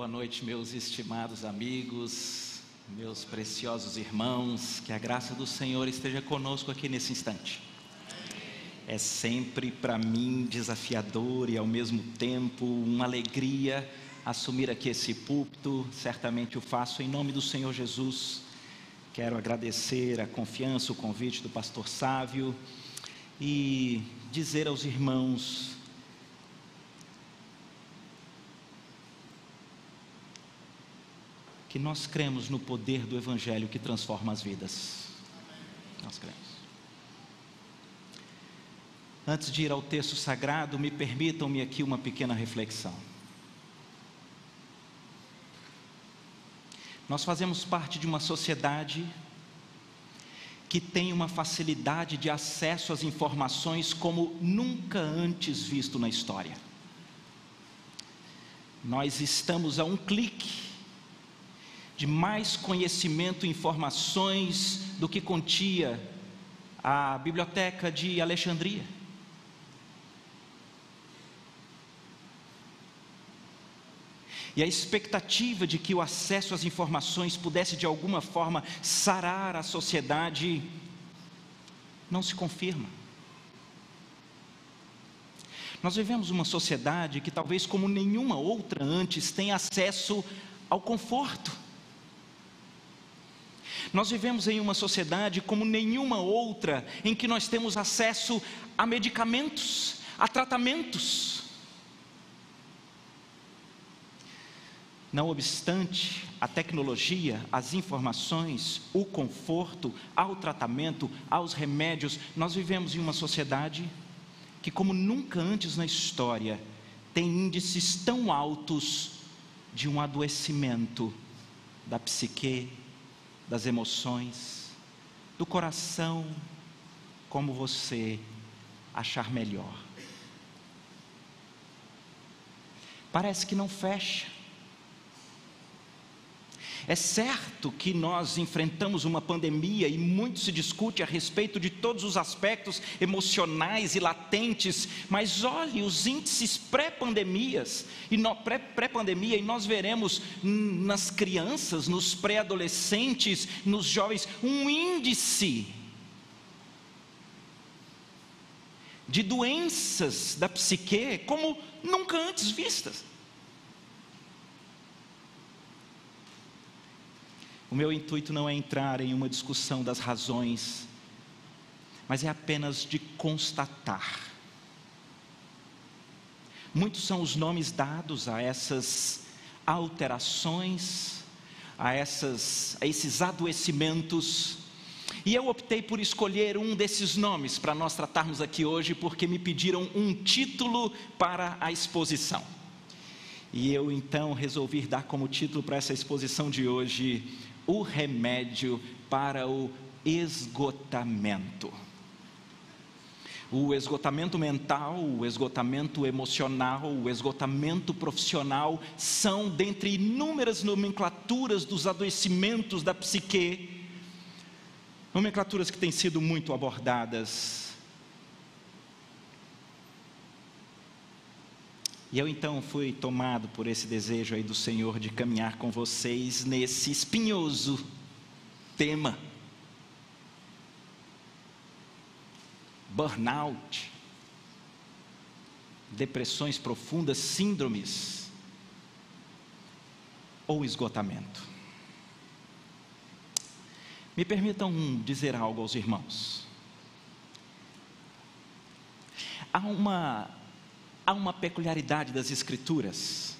Boa noite, meus estimados amigos, meus preciosos irmãos, que a graça do Senhor esteja conosco aqui nesse instante. É sempre para mim desafiador e ao mesmo tempo uma alegria assumir aqui esse púlpito, certamente o faço em nome do Senhor Jesus. Quero agradecer a confiança, o convite do pastor Sávio e dizer aos irmãos que nós cremos no poder do Evangelho que transforma as vidas. Nós cremos. Antes de ir ao texto sagrado, me permitam-me aqui uma pequena reflexão. Nós fazemos parte de uma sociedade que tem uma facilidade de acesso às informações como nunca antes visto na história. Nós estamos a um clique de mais conhecimento e informações do que continha a biblioteca de Alexandria. E a expectativa de que o acesso às informações pudesse de alguma forma sarar a sociedade não se confirma. Nós vivemos uma sociedade que talvez como nenhuma outra antes tem acesso ao conforto nós vivemos em uma sociedade como nenhuma outra, em que nós temos acesso a medicamentos, a tratamentos. Não obstante, a tecnologia, as informações, o conforto, ao tratamento, aos remédios, nós vivemos em uma sociedade que, como nunca antes na história, tem índices tão altos de um adoecimento da psique, das emoções, do coração, como você achar melhor. Parece que não fecha. É certo que nós enfrentamos uma pandemia e muito se discute a respeito de todos os aspectos emocionais e latentes, mas olhe os índices pré-pandemias e pré-pandemia e nós veremos nas crianças, nos pré-adolescentes, nos jovens um índice de doenças da psique como nunca antes vistas. O meu intuito não é entrar em uma discussão das razões, mas é apenas de constatar. Muitos são os nomes dados a essas alterações, a, essas, a esses adoecimentos, e eu optei por escolher um desses nomes para nós tratarmos aqui hoje, porque me pediram um título para a exposição. E eu então resolvi dar como título para essa exposição de hoje o remédio para o esgotamento. O esgotamento mental, o esgotamento emocional, o esgotamento profissional são, dentre inúmeras nomenclaturas dos adoecimentos da psique, nomenclaturas que têm sido muito abordadas E eu então fui tomado por esse desejo aí do Senhor de caminhar com vocês nesse espinhoso tema. Burnout, depressões profundas, síndromes ou esgotamento. Me permitam dizer algo aos irmãos. Há uma há uma peculiaridade das Escrituras.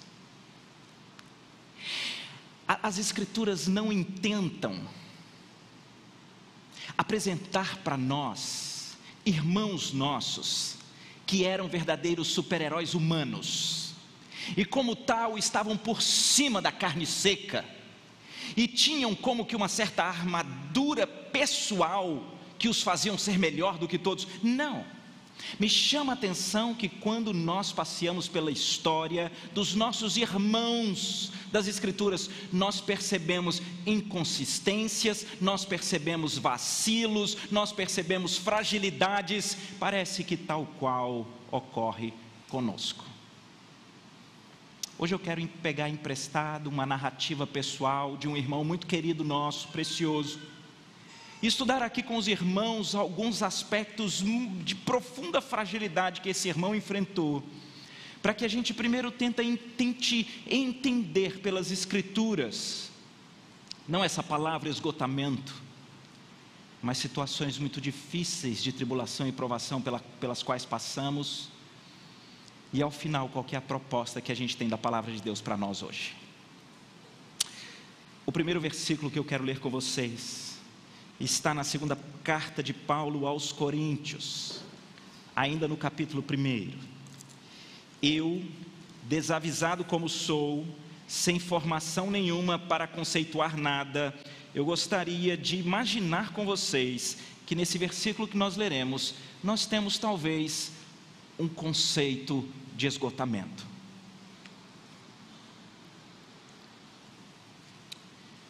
As Escrituras não intentam apresentar para nós, irmãos nossos, que eram verdadeiros super-heróis humanos, e como tal estavam por cima da carne seca, e tinham como que uma certa armadura pessoal que os faziam ser melhor do que todos. Não me chama a atenção que quando nós passeamos pela história dos nossos irmãos das Escrituras, nós percebemos inconsistências, nós percebemos vacilos, nós percebemos fragilidades, parece que tal qual ocorre conosco. Hoje eu quero pegar emprestado uma narrativa pessoal de um irmão muito querido nosso, precioso, estudar aqui com os irmãos alguns aspectos de profunda fragilidade que esse irmão enfrentou, para que a gente primeiro tenta, tente entender pelas Escrituras, não essa palavra esgotamento, mas situações muito difíceis de tribulação e provação pela, pelas quais passamos, e ao final, qual é a proposta que a gente tem da palavra de Deus para nós hoje? O primeiro versículo que eu quero ler com vocês está na segunda carta de Paulo aos Coríntios, ainda no capítulo 1. Eu, desavisado como sou, sem formação nenhuma para conceituar nada, eu gostaria de imaginar com vocês que nesse versículo que nós leremos, nós temos talvez um conceito de esgotamento.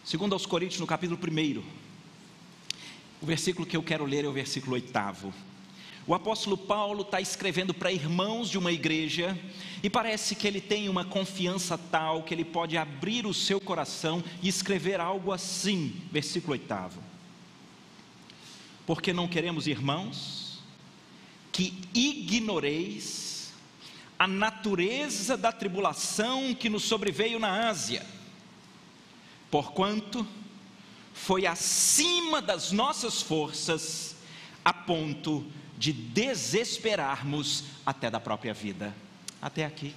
Segundo aos Coríntios, no capítulo 1, o versículo que eu quero ler é o versículo 8. O apóstolo Paulo está escrevendo para irmãos de uma igreja e parece que ele tem uma confiança tal que ele pode abrir o seu coração e escrever algo assim, versículo 8. Porque não queremos, irmãos, que ignoreis a natureza da tribulação que nos sobreveio na Ásia, porquanto foi acima das nossas forças, a ponto de desesperarmos até da própria vida. Até aqui.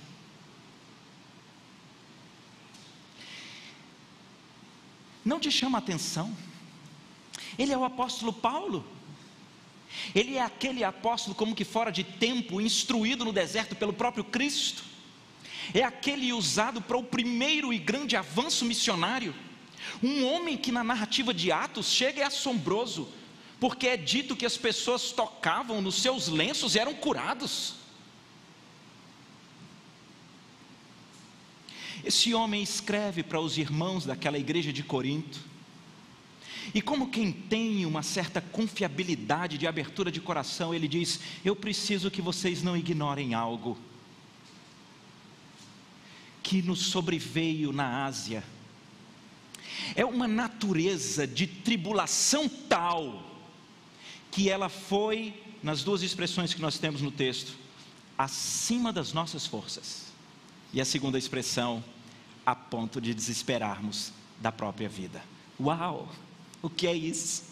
Não te chama atenção? Ele é o apóstolo Paulo. Ele é aquele apóstolo, como que fora de tempo, instruído no deserto pelo próprio Cristo. É aquele usado para o primeiro e grande avanço missionário. Um homem que na narrativa de Atos chega é assombroso, porque é dito que as pessoas tocavam nos seus lenços e eram curados. Esse homem escreve para os irmãos daquela igreja de Corinto, e como quem tem uma certa confiabilidade de abertura de coração, ele diz: Eu preciso que vocês não ignorem algo que nos sobreveio na Ásia. É uma natureza de tribulação tal que ela foi, nas duas expressões que nós temos no texto, acima das nossas forças. E a segunda expressão, a ponto de desesperarmos da própria vida. Uau! O que é isso?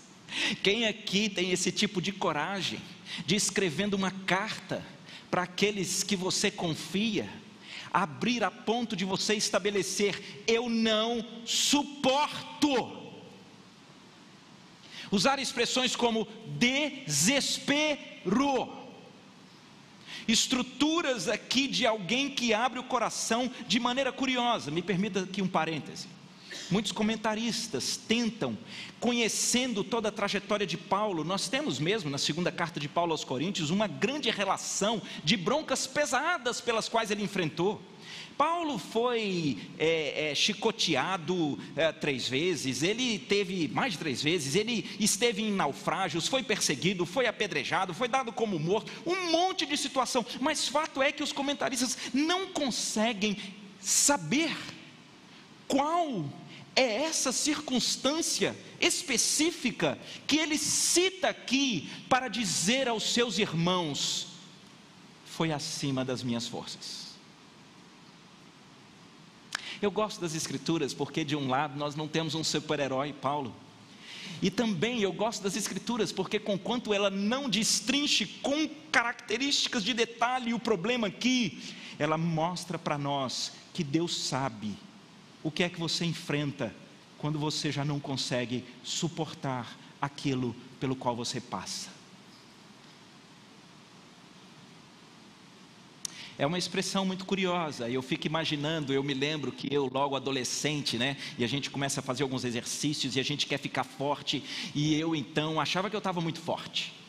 Quem aqui tem esse tipo de coragem de escrevendo uma carta para aqueles que você confia, abrir a ponto de você estabelecer: eu não suporto. Usar expressões como desespero. Estruturas aqui de alguém que abre o coração de maneira curiosa. Me permita aqui um parêntese. Muitos comentaristas tentam, conhecendo toda a trajetória de Paulo, nós temos mesmo na segunda carta de Paulo aos Coríntios uma grande relação de broncas pesadas pelas quais ele enfrentou. Paulo foi é, é, chicoteado é, três vezes, ele teve mais de três vezes, ele esteve em naufrágios, foi perseguido, foi apedrejado, foi dado como morto, um monte de situação, mas fato é que os comentaristas não conseguem saber qual é essa circunstância específica que ele cita aqui para dizer aos seus irmãos: foi acima das minhas forças. Eu gosto das Escrituras porque, de um lado, nós não temos um super-herói, Paulo. E também eu gosto das Escrituras porque, conquanto ela não destrinche com características de detalhe o problema aqui, ela mostra para nós que Deus sabe o que é que você enfrenta quando você já não consegue suportar aquilo pelo qual você passa? É uma expressão muito curiosa, eu fico imaginando, eu me lembro que eu, logo adolescente, né, e a gente começa a fazer alguns exercícios e a gente quer ficar forte, e eu então achava que eu estava muito forte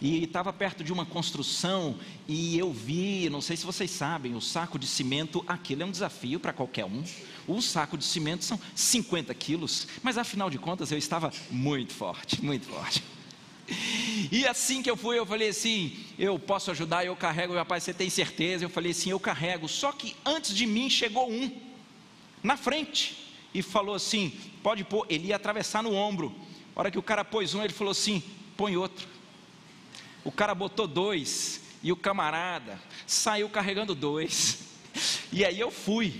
e estava perto de uma construção e eu vi, não sei se vocês sabem, o saco de cimento, aquilo é um desafio para qualquer um. Um saco de cimento são 50 quilos, mas afinal de contas eu estava muito forte, muito forte. E assim que eu fui, eu falei assim: eu posso ajudar, eu carrego. Pai, você tem certeza? Eu falei, sim, eu carrego. Só que antes de mim chegou um, na frente, e falou assim: pode pôr. Ele ia atravessar no ombro. A hora que o cara pôs um, ele falou assim: põe outro. O cara botou dois, e o camarada saiu carregando dois. E aí eu fui.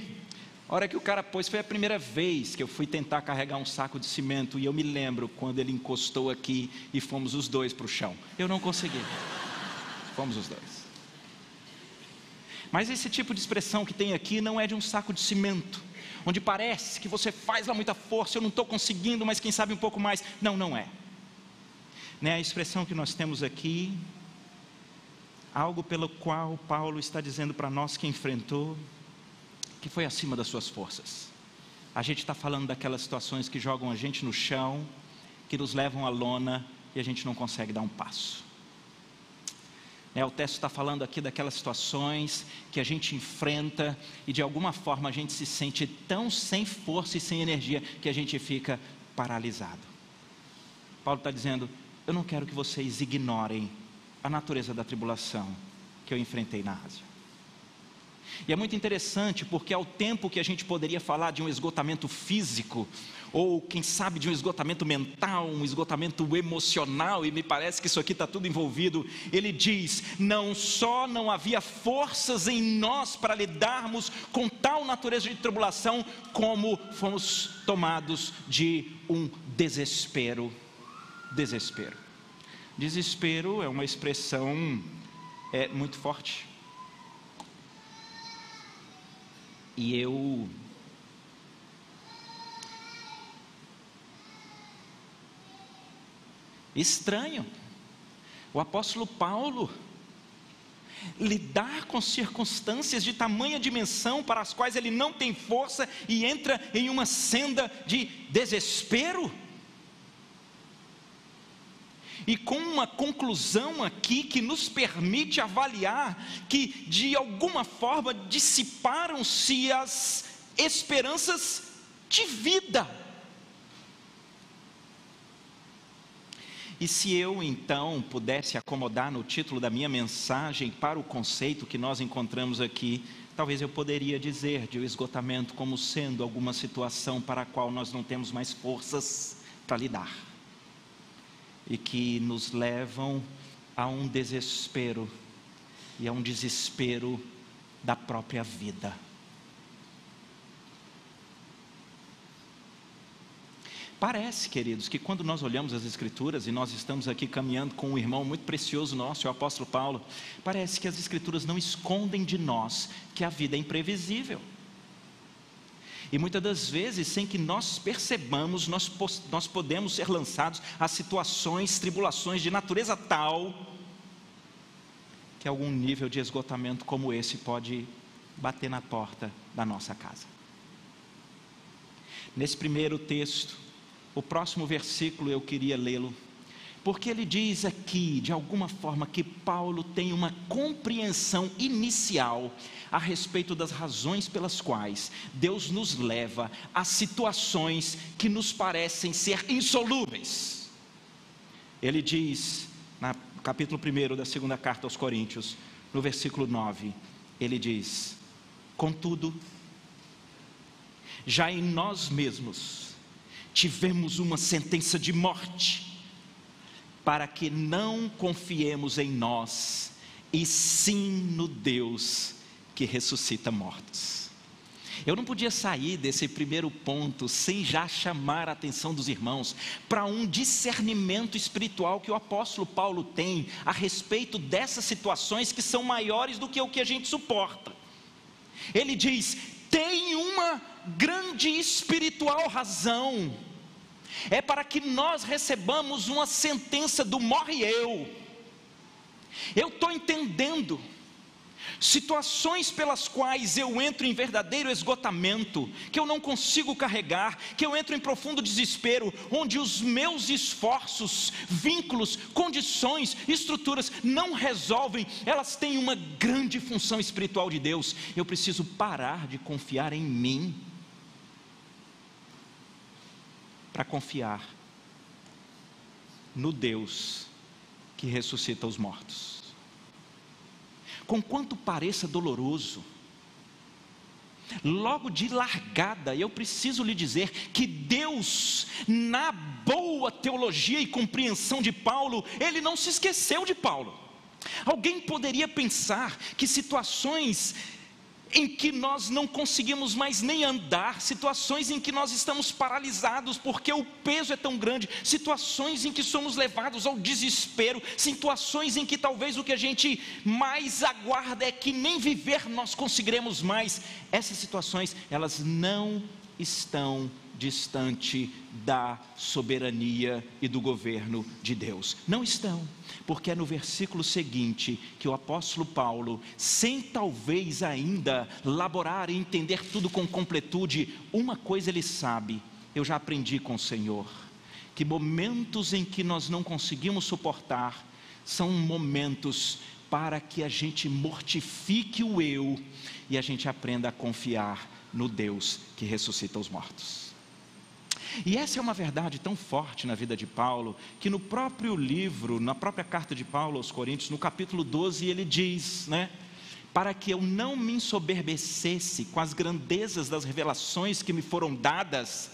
A hora que o cara pôs, foi a primeira vez que eu fui tentar carregar um saco de cimento. E eu me lembro quando ele encostou aqui e fomos os dois para o chão. Eu não consegui. Fomos os dois. Mas esse tipo de expressão que tem aqui não é de um saco de cimento, onde parece que você faz lá muita força, eu não estou conseguindo, mas quem sabe um pouco mais. Não, não é. Né, a expressão que nós temos aqui, algo pelo qual Paulo está dizendo para nós que enfrentou, que foi acima das suas forças. A gente está falando daquelas situações que jogam a gente no chão, que nos levam à lona e a gente não consegue dar um passo. É, o texto está falando aqui daquelas situações que a gente enfrenta e de alguma forma a gente se sente tão sem força e sem energia que a gente fica paralisado. Paulo está dizendo: Eu não quero que vocês ignorem a natureza da tribulação que eu enfrentei na Ásia. E é muito interessante porque ao tempo que a gente poderia falar de um esgotamento físico, ou quem sabe de um esgotamento mental, um esgotamento emocional, e me parece que isso aqui está tudo envolvido, ele diz: não só não havia forças em nós para lidarmos com tal natureza de tribulação, como fomos tomados de um desespero. Desespero. Desespero é uma expressão é, muito forte. E eu estranho o apóstolo Paulo lidar com circunstâncias de tamanha dimensão para as quais ele não tem força e entra em uma senda de desespero. E com uma conclusão aqui que nos permite avaliar que, de alguma forma, dissiparam-se as esperanças de vida. E se eu então pudesse acomodar no título da minha mensagem para o conceito que nós encontramos aqui, talvez eu poderia dizer de o esgotamento como sendo alguma situação para a qual nós não temos mais forças para lidar e que nos levam a um desespero e a um desespero da própria vida. Parece, queridos, que quando nós olhamos as Escrituras e nós estamos aqui caminhando com um irmão muito precioso nosso, o apóstolo Paulo, parece que as Escrituras não escondem de nós que a vida é imprevisível. E muitas das vezes, sem que nós percebamos, nós, nós podemos ser lançados a situações, tribulações de natureza tal, que algum nível de esgotamento como esse pode bater na porta da nossa casa. Nesse primeiro texto, o próximo versículo eu queria lê-lo, porque ele diz aqui, de alguma forma, que Paulo tem uma compreensão inicial a respeito das razões pelas quais Deus nos leva a situações que nos parecem ser insolúveis. Ele diz, no capítulo 1 da segunda carta aos Coríntios, no versículo 9, ele diz: Contudo, já em nós mesmos tivemos uma sentença de morte, para que não confiemos em nós, e sim no Deus que ressuscita mortos. Eu não podia sair desse primeiro ponto sem já chamar a atenção dos irmãos para um discernimento espiritual que o apóstolo Paulo tem a respeito dessas situações que são maiores do que o que a gente suporta. Ele diz: tem uma grande espiritual razão, é para que nós recebamos uma sentença do morre eu. Eu estou entendendo situações pelas quais eu entro em verdadeiro esgotamento, que eu não consigo carregar, que eu entro em profundo desespero, onde os meus esforços, vínculos, condições, estruturas não resolvem, elas têm uma grande função espiritual de Deus. Eu preciso parar de confiar em mim para confiar no Deus que ressuscita os mortos. com quanto pareça doloroso, logo de largada, eu preciso lhe dizer que Deus, na boa teologia e compreensão de Paulo, ele não se esqueceu de Paulo. Alguém poderia pensar que situações em que nós não conseguimos mais nem andar, situações em que nós estamos paralisados porque o peso é tão grande, situações em que somos levados ao desespero, situações em que talvez o que a gente mais aguarda é que nem viver nós conseguiremos mais. Essas situações, elas não estão distante da soberania e do governo de Deus. Não estão, porque é no versículo seguinte que o apóstolo Paulo, sem talvez ainda laborar e entender tudo com completude, uma coisa ele sabe: eu já aprendi com o Senhor, que momentos em que nós não conseguimos suportar são momentos para que a gente mortifique o eu e a gente aprenda a confiar no Deus que ressuscita os mortos. E essa é uma verdade tão forte na vida de Paulo, que no próprio livro, na própria carta de Paulo aos Coríntios, no capítulo 12, ele diz, né? Para que eu não me ensoberbecesse com as grandezas das revelações que me foram dadas,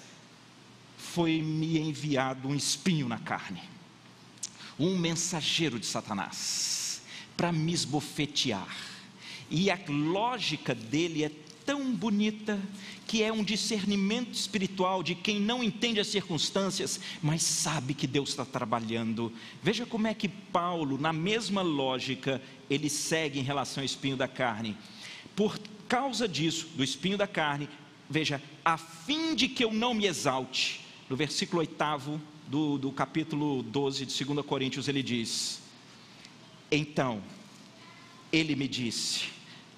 foi-me enviado um espinho na carne, um mensageiro de Satanás, para me esbofetear. E a lógica dele é tão bonita que é um discernimento espiritual de quem não entende as circunstâncias, mas sabe que Deus está trabalhando. Veja como é que Paulo, na mesma lógica, ele segue em relação ao espinho da carne. Por causa disso, do espinho da carne, veja, a fim de que eu não me exalte, no versículo 8 do, do capítulo 12 de 2 Coríntios, ele diz: Então, ele me disse,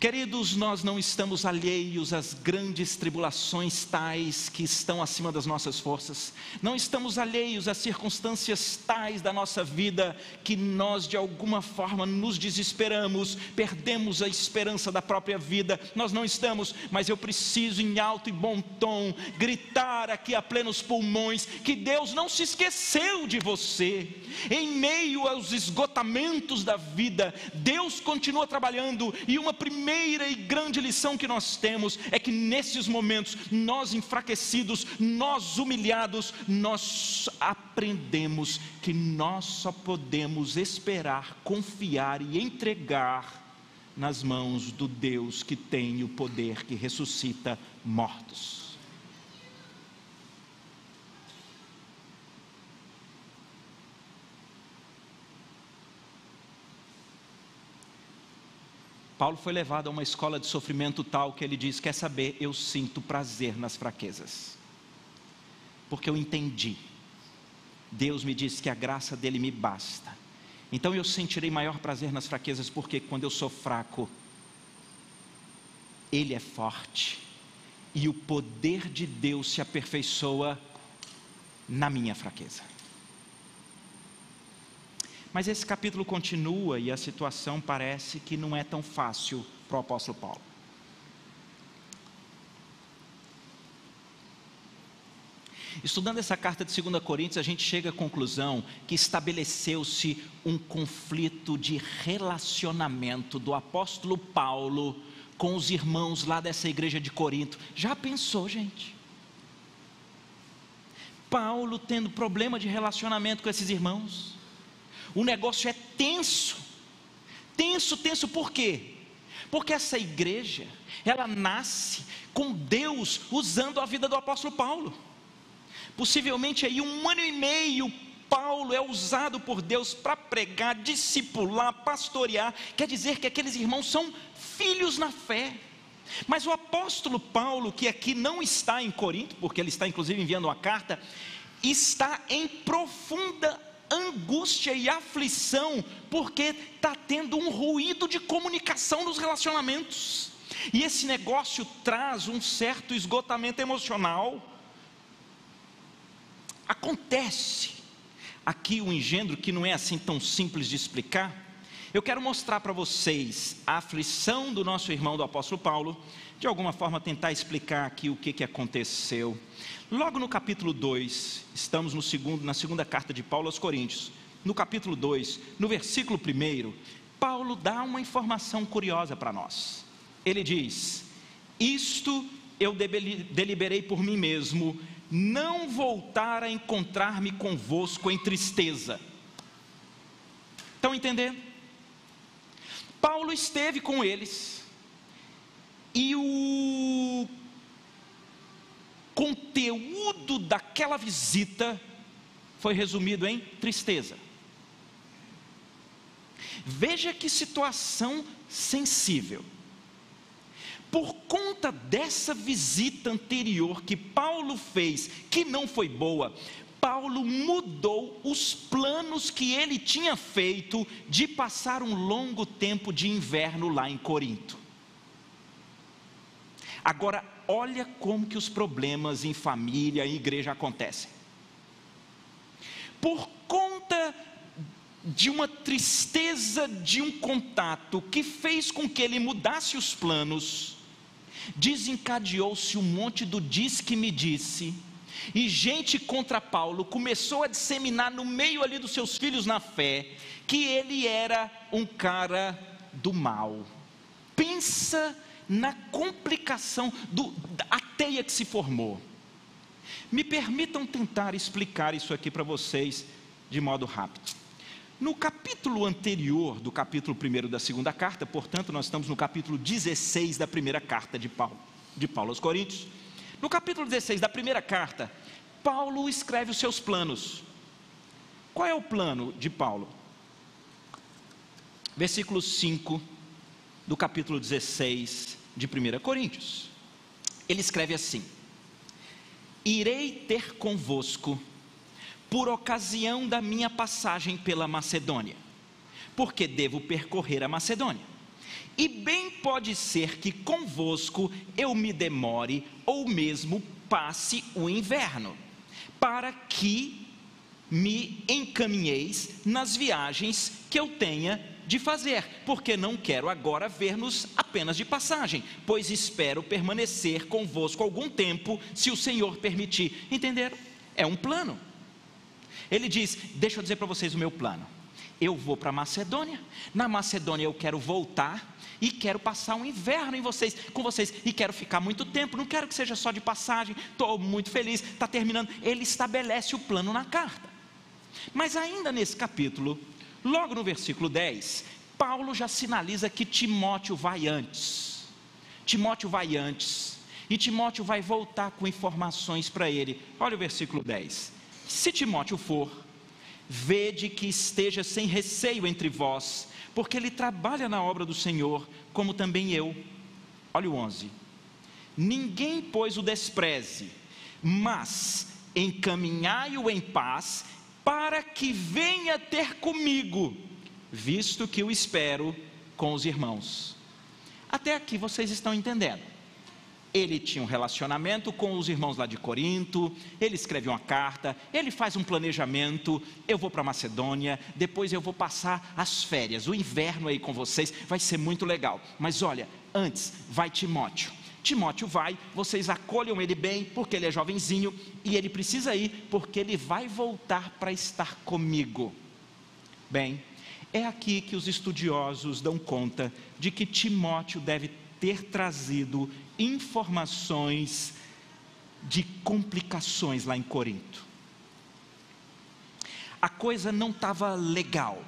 Queridos, nós não estamos alheios às grandes tribulações tais que estão acima das nossas forças, não estamos alheios às circunstâncias tais da nossa vida que nós de alguma forma nos desesperamos, perdemos a esperança da própria vida, nós não estamos, mas eu preciso em alto e bom tom gritar aqui a plenos pulmões que Deus não se esqueceu de você, em meio aos esgotamentos da vida, Deus continua trabalhando e uma primeira primeira e grande lição que nós temos é que nesses momentos, nós enfraquecidos, nós humilhados, nós aprendemos que nós só podemos esperar, confiar e entregar nas mãos do Deus que tem o poder que ressuscita mortos. Paulo foi levado a uma escola de sofrimento tal que ele diz: Quer saber, eu sinto prazer nas fraquezas, porque eu entendi. Deus me disse que a graça dele me basta. Então eu sentirei maior prazer nas fraquezas, porque quando eu sou fraco, Ele é forte, e o poder de Deus se aperfeiçoa na minha fraqueza. Mas esse capítulo continua e a situação parece que não é tão fácil para o apóstolo Paulo. Estudando essa carta de 2 Coríntios, a gente chega à conclusão que estabeleceu-se um conflito de relacionamento do apóstolo Paulo com os irmãos lá dessa igreja de Corinto. Já pensou, gente? Paulo tendo problema de relacionamento com esses irmãos o negócio é tenso. Tenso, tenso por quê? Porque essa igreja, ela nasce com Deus usando a vida do apóstolo Paulo. Possivelmente aí um ano e meio Paulo é usado por Deus para pregar, discipular, pastorear. Quer dizer que aqueles irmãos são filhos na fé. Mas o apóstolo Paulo, que aqui não está em Corinto, porque ele está inclusive enviando uma carta, está em profunda angústia e aflição, porque está tendo um ruído de comunicação nos relacionamentos. E esse negócio traz um certo esgotamento emocional. Acontece aqui o um engendro que não é assim tão simples de explicar. Eu quero mostrar para vocês a aflição do nosso irmão do apóstolo Paulo, de alguma forma tentar explicar aqui o que, que aconteceu. Logo no capítulo 2, estamos no segundo, na segunda carta de Paulo aos Coríntios, no capítulo 2, no versículo 1, Paulo dá uma informação curiosa para nós. Ele diz: Isto eu deliberei por mim mesmo, não voltar a encontrar-me convosco em tristeza. Estão entendendo? Paulo esteve com eles e o conteúdo daquela visita foi resumido em tristeza. Veja que situação sensível. Por conta dessa visita anterior que Paulo fez, que não foi boa, Paulo mudou os planos que ele tinha feito de passar um longo tempo de inverno lá em Corinto. Agora, olha como que os problemas em família e igreja acontecem. Por conta de uma tristeza de um contato que fez com que ele mudasse os planos, desencadeou-se um monte do diz que me disse e gente contra Paulo começou a disseminar no meio ali dos seus filhos na fé que ele era um cara do mal. Pensa na complicação do, da teia que se formou. Me permitam tentar explicar isso aqui para vocês de modo rápido. No capítulo anterior do capítulo 1 da segunda carta, portanto, nós estamos no capítulo 16 da primeira carta de Paulo, de Paulo aos Coríntios. No capítulo 16 da primeira carta, Paulo escreve os seus planos. Qual é o plano de Paulo? Versículo 5 do capítulo 16 de 1 Coríntios. Ele escreve assim: Irei ter convosco por ocasião da minha passagem pela Macedônia, porque devo percorrer a Macedônia. E bem pode ser que convosco eu me demore ou mesmo passe o inverno, para que me encaminheis nas viagens que eu tenha de fazer, porque não quero agora ver-nos apenas de passagem, pois espero permanecer convosco algum tempo, se o Senhor permitir. Entenderam? É um plano. Ele diz: Deixa eu dizer para vocês o meu plano. Eu vou para Macedônia, na Macedônia eu quero voltar e quero passar um inverno em vocês, com vocês e quero ficar muito tempo. Não quero que seja só de passagem. Estou muito feliz. Está terminando. Ele estabelece o plano na carta. Mas ainda nesse capítulo, logo no versículo 10, Paulo já sinaliza que Timóteo vai antes. Timóteo vai antes. E Timóteo vai voltar com informações para ele. Olha o versículo 10. Se Timóteo for, vede que esteja sem receio entre vós porque ele trabalha na obra do Senhor, como também eu. Olha o 11. Ninguém, pois, o despreze, mas encaminhai-o em paz, para que venha ter comigo, visto que o espero com os irmãos. Até aqui vocês estão entendendo ele tinha um relacionamento com os irmãos lá de Corinto, ele escreve uma carta, ele faz um planejamento, eu vou para Macedônia, depois eu vou passar as férias, o inverno aí com vocês, vai ser muito legal. Mas olha, antes vai Timóteo. Timóteo vai, vocês acolham ele bem, porque ele é jovenzinho, e ele precisa ir, porque ele vai voltar para estar comigo. Bem, é aqui que os estudiosos dão conta de que Timóteo deve ter trazido informações de complicações lá em Corinto. A coisa não estava legal.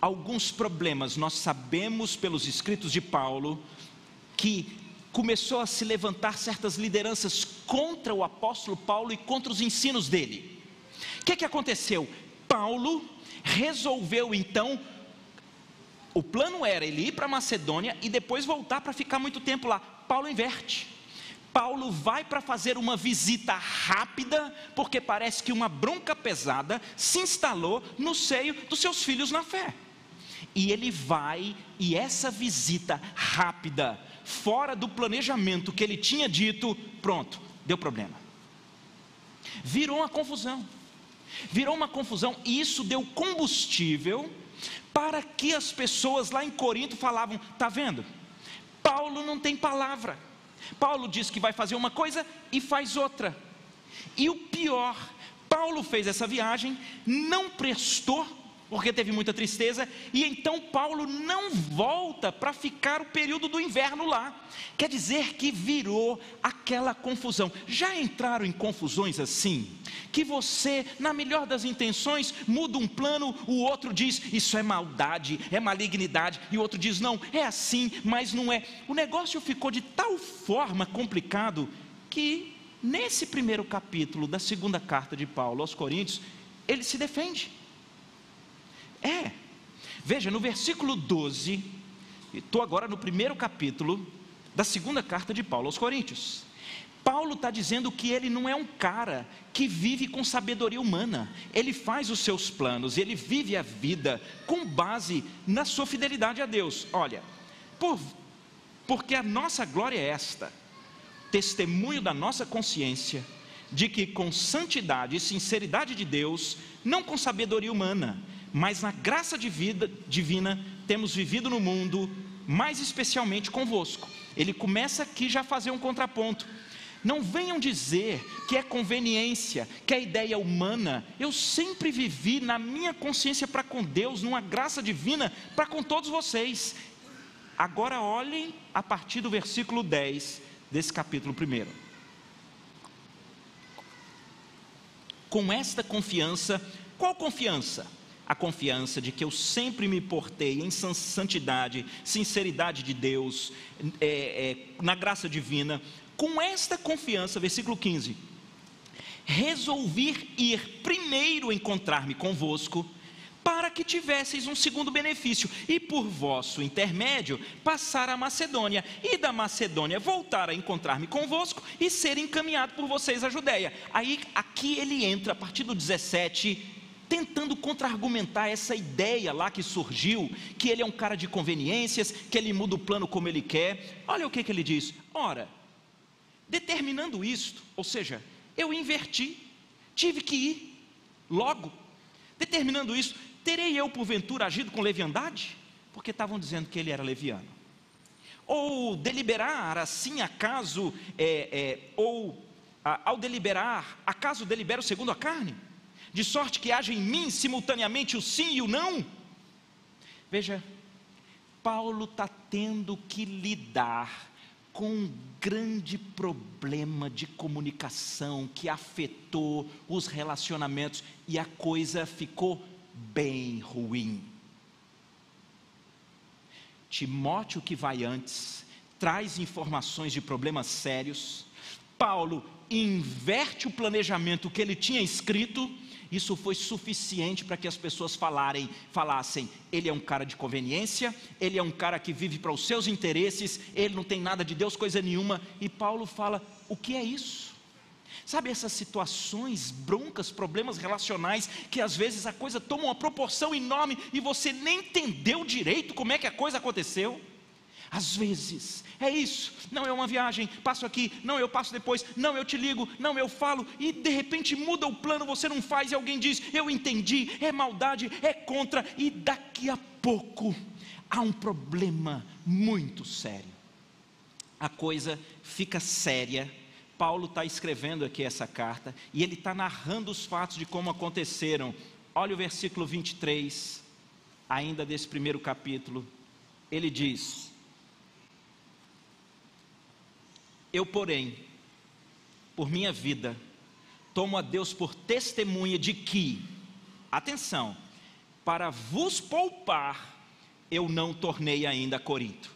Alguns problemas, nós sabemos pelos escritos de Paulo, que começou a se levantar certas lideranças contra o apóstolo Paulo e contra os ensinos dele. O que, que aconteceu? Paulo resolveu então o plano era ele ir para Macedônia e depois voltar para ficar muito tempo lá. Paulo inverte. Paulo vai para fazer uma visita rápida, porque parece que uma bronca pesada se instalou no seio dos seus filhos na fé. E ele vai, e essa visita rápida, fora do planejamento que ele tinha dito, pronto, deu problema. Virou uma confusão. Virou uma confusão, e isso deu combustível para que as pessoas lá em Corinto falavam: "Tá vendo? Paulo não tem palavra. Paulo diz que vai fazer uma coisa e faz outra. E o pior, Paulo fez essa viagem, não prestou porque teve muita tristeza, e então Paulo não volta para ficar o período do inverno lá. Quer dizer que virou aquela confusão. Já entraram em confusões assim? Que você, na melhor das intenções, muda um plano, o outro diz isso é maldade, é malignidade, e o outro diz não, é assim, mas não é. O negócio ficou de tal forma complicado que nesse primeiro capítulo da segunda carta de Paulo aos Coríntios, ele se defende. É. Veja, no versículo 12, estou agora no primeiro capítulo da segunda carta de Paulo aos Coríntios. Paulo está dizendo que ele não é um cara que vive com sabedoria humana, ele faz os seus planos, ele vive a vida com base na sua fidelidade a Deus. Olha, por, porque a nossa glória é esta, testemunho da nossa consciência, de que com santidade e sinceridade de Deus, não com sabedoria humana, mas na graça de vida, divina temos vivido no mundo, mais especialmente convosco. Ele começa aqui já a fazer um contraponto. Não venham dizer que é conveniência, que é ideia humana. Eu sempre vivi na minha consciência para com Deus, numa graça divina para com todos vocês. Agora olhem a partir do versículo 10 desse capítulo 1. Com esta confiança, qual confiança? A confiança de que eu sempre me portei em santidade, sinceridade de Deus, é, é, na graça divina, com esta confiança, versículo 15: resolvi ir primeiro encontrar-me convosco, para que tivesseis um segundo benefício, e por vosso intermédio passar a Macedônia, e da Macedônia voltar a encontrar-me convosco e ser encaminhado por vocês à Judéia. Aí, aqui ele entra, a partir do 17, tentando contra-argumentar essa ideia lá que surgiu, que ele é um cara de conveniências, que ele muda o plano como ele quer. Olha o que, que ele diz: ora, determinando isto, ou seja, eu inverti, tive que ir logo, determinando isso, terei eu porventura agido com leviandade? Porque estavam dizendo que ele era leviano. Ou deliberar assim, acaso, é, é, ou a, ao deliberar, acaso delibero segundo a carne? De sorte que haja em mim simultaneamente o sim e o não. Veja, Paulo está tendo que lidar com um grande problema de comunicação que afetou os relacionamentos e a coisa ficou bem ruim. Timóteo, que vai antes, traz informações de problemas sérios. Paulo inverte o planejamento que ele tinha escrito isso foi suficiente para que as pessoas falarem, falassem: ele é um cara de conveniência, ele é um cara que vive para os seus interesses, ele não tem nada de Deus, coisa nenhuma. E Paulo fala: o que é isso? Sabe essas situações, broncas, problemas relacionais, que às vezes a coisa toma uma proporção enorme e você nem entendeu direito como é que a coisa aconteceu? Às vezes, é isso. Não é uma viagem, passo aqui, não eu passo depois, não eu te ligo, não eu falo, e de repente muda o plano, você não faz, e alguém diz: Eu entendi, é maldade, é contra, e daqui a pouco há um problema muito sério. A coisa fica séria. Paulo está escrevendo aqui essa carta e ele está narrando os fatos de como aconteceram. Olha o versículo 23, ainda desse primeiro capítulo. Ele diz: Eu, porém, por minha vida, tomo a Deus por testemunha de que, atenção, para vos poupar, eu não tornei ainda a Corinto.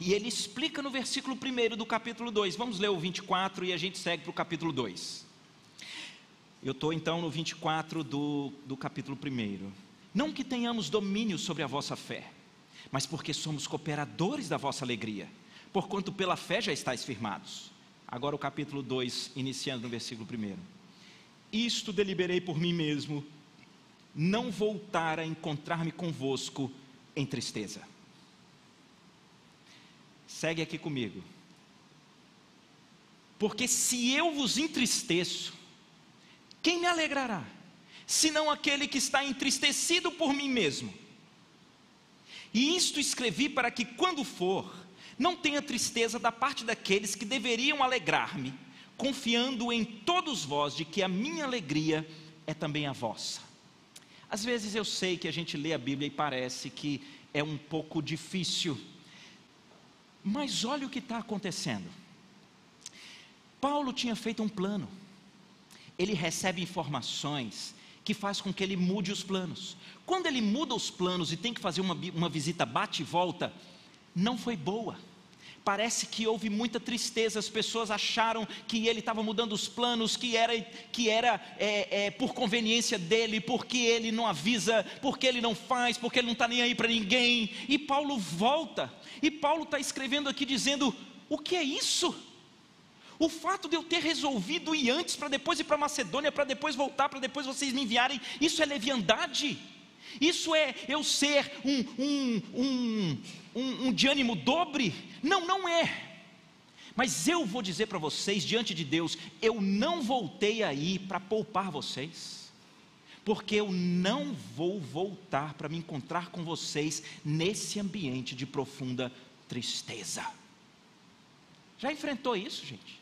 E ele explica no versículo 1 do capítulo 2. Vamos ler o 24 e a gente segue para o capítulo 2. Eu estou então no 24 do, do capítulo 1. Não que tenhamos domínio sobre a vossa fé mas porque somos cooperadores da vossa alegria, porquanto pela fé já estáis firmados. Agora o capítulo 2, iniciando no versículo 1. Isto deliberei por mim mesmo, não voltar a encontrar-me convosco em tristeza. Segue aqui comigo. Porque se eu vos entristeço, quem me alegrará? Senão aquele que está entristecido por mim mesmo. E isto escrevi para que, quando for, não tenha tristeza da parte daqueles que deveriam alegrar-me, confiando em todos vós de que a minha alegria é também a vossa. Às vezes eu sei que a gente lê a Bíblia e parece que é um pouco difícil, mas olha o que está acontecendo. Paulo tinha feito um plano. Ele recebe informações que faz com que ele mude os planos. Quando ele muda os planos e tem que fazer uma, uma visita bate e volta, não foi boa. Parece que houve muita tristeza, as pessoas acharam que ele estava mudando os planos, que era, que era é, é, por conveniência dele, porque ele não avisa, porque ele não faz, porque ele não está nem aí para ninguém. E Paulo volta, e Paulo está escrevendo aqui dizendo: o que é isso? O fato de eu ter resolvido ir antes para depois ir para Macedônia, para depois voltar, para depois vocês me enviarem, isso é leviandade. Isso é eu ser um, um, um, um, um de ânimo dobre? Não, não é. Mas eu vou dizer para vocês, diante de Deus, eu não voltei aí para poupar vocês, porque eu não vou voltar para me encontrar com vocês nesse ambiente de profunda tristeza. Já enfrentou isso, gente?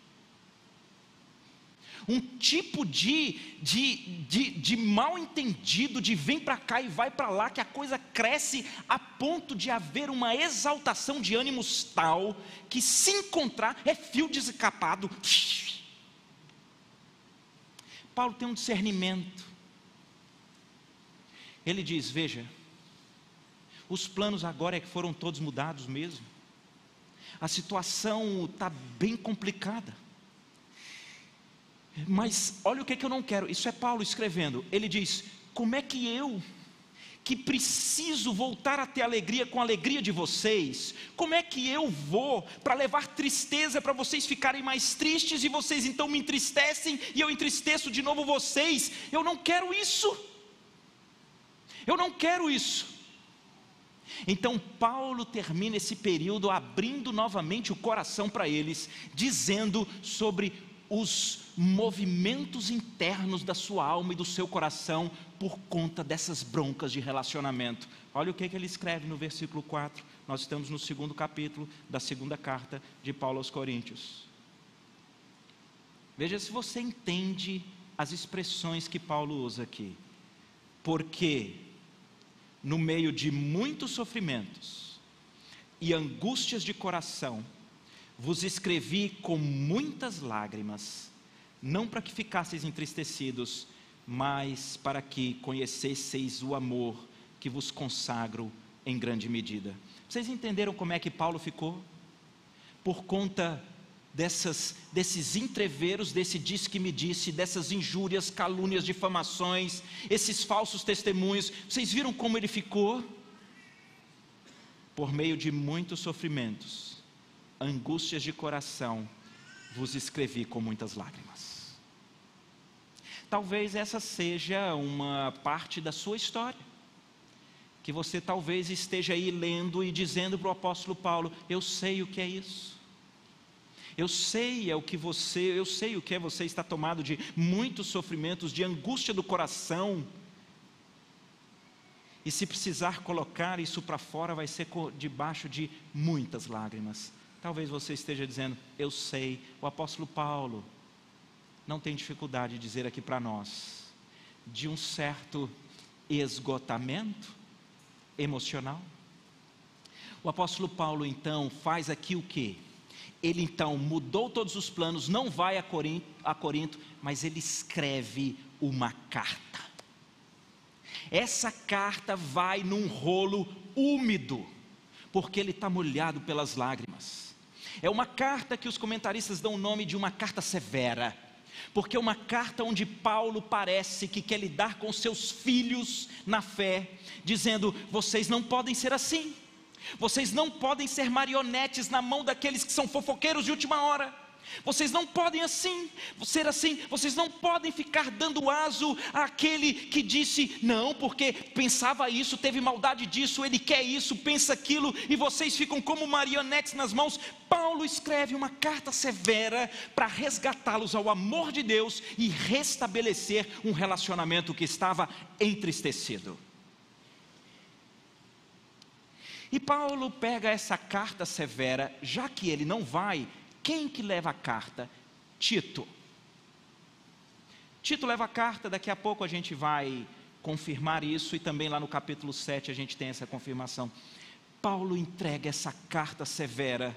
Um tipo de, de, de, de mal entendido, de vem para cá e vai para lá, que a coisa cresce a ponto de haver uma exaltação de ânimos tal, que se encontrar é fio descapado. Paulo tem um discernimento. Ele diz: Veja, os planos agora é que foram todos mudados mesmo. A situação está bem complicada. Mas olha o que, é que eu não quero. Isso é Paulo escrevendo. Ele diz: Como é que eu, que preciso voltar a ter alegria com a alegria de vocês, como é que eu vou para levar tristeza para vocês ficarem mais tristes e vocês então me entristecem e eu entristeço de novo vocês? Eu não quero isso. Eu não quero isso. Então Paulo termina esse período abrindo novamente o coração para eles, dizendo sobre os movimentos internos da sua alma e do seu coração por conta dessas broncas de relacionamento. Olha o que, que ele escreve no versículo 4. Nós estamos no segundo capítulo da segunda carta de Paulo aos Coríntios. Veja se você entende as expressões que Paulo usa aqui. Porque no meio de muitos sofrimentos e angústias de coração, vos escrevi com muitas lágrimas, não para que ficasseis entristecidos, mas para que conhecesseis o amor que vos consagro em grande medida. Vocês entenderam como é que Paulo ficou? Por conta dessas, desses entreveros, desse diz que me disse, dessas injúrias, calúnias, difamações, esses falsos testemunhos. Vocês viram como ele ficou? Por meio de muitos sofrimentos angústias de coração, vos escrevi com muitas lágrimas. Talvez essa seja uma parte da sua história, que você talvez esteja aí lendo e dizendo para o apóstolo Paulo: Eu sei o que é isso. Eu sei é o que você, eu sei o que é você está tomado de muitos sofrimentos, de angústia do coração. E se precisar colocar isso para fora, vai ser debaixo de muitas lágrimas. Talvez você esteja dizendo, eu sei, o apóstolo Paulo não tem dificuldade de dizer aqui para nós, de um certo esgotamento emocional. O apóstolo Paulo então faz aqui o que? Ele então mudou todos os planos, não vai a Corinto, a Corinto, mas ele escreve uma carta. Essa carta vai num rolo úmido, porque ele está molhado pelas lágrimas. É uma carta que os comentaristas dão o nome de uma carta severa, porque é uma carta onde Paulo parece que quer lidar com seus filhos na fé, dizendo: vocês não podem ser assim. Vocês não podem ser marionetes na mão daqueles que são fofoqueiros de última hora. Vocês não podem assim, ser assim, vocês não podem ficar dando aso àquele que disse não, porque pensava isso, teve maldade disso, ele quer isso, pensa aquilo, e vocês ficam como marionetes nas mãos. Paulo escreve uma carta severa para resgatá-los ao amor de Deus e restabelecer um relacionamento que estava entristecido. E Paulo pega essa carta severa, já que ele não vai quem que leva a carta? Tito. Tito leva a carta, daqui a pouco a gente vai confirmar isso e também lá no capítulo 7 a gente tem essa confirmação. Paulo entrega essa carta severa